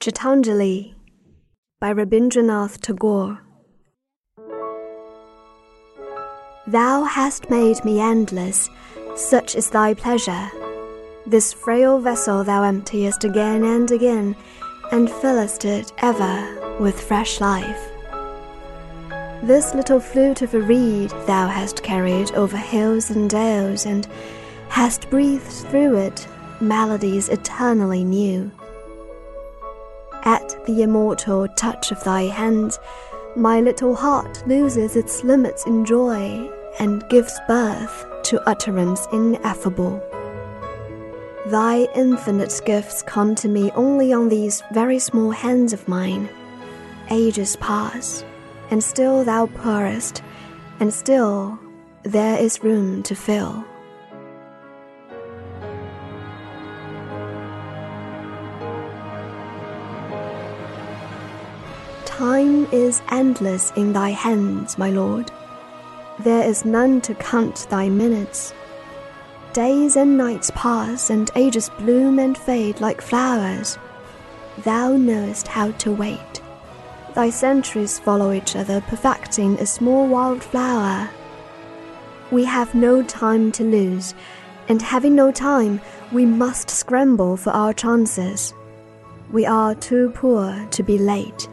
Gitanjali by Rabindranath Tagore. Thou hast made me endless, such is thy pleasure. This frail vessel thou emptiest again and again, and fillest it ever with fresh life. This little flute of a reed thou hast carried over hills and dales, and hast breathed through it melodies eternally new. At the immortal touch of thy hand, my little heart loses its limits in joy and gives birth to utterance ineffable. Thy infinite gifts come to me only on these very small hands of mine. Ages pass, and still thou pourest, and still there is room to fill. Time is endless in thy hands, my lord. There is none to count thy minutes. Days and nights pass, and ages bloom and fade like flowers. Thou knowest how to wait. Thy centuries follow each other, perfecting a small wild flower. We have no time to lose, and having no time, we must scramble for our chances. We are too poor to be late.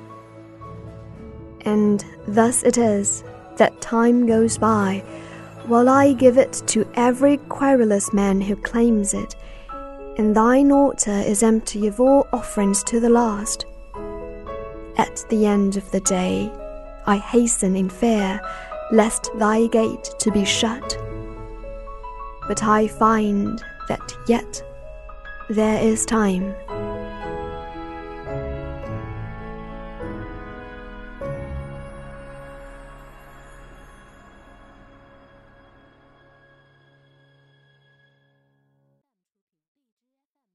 And thus it is that time goes by, while I give it to every querulous man who claims it, and thine altar is empty of all offerings to the last. At the end of the day, I hasten in fear lest thy gate to be shut. But I find that yet there is time.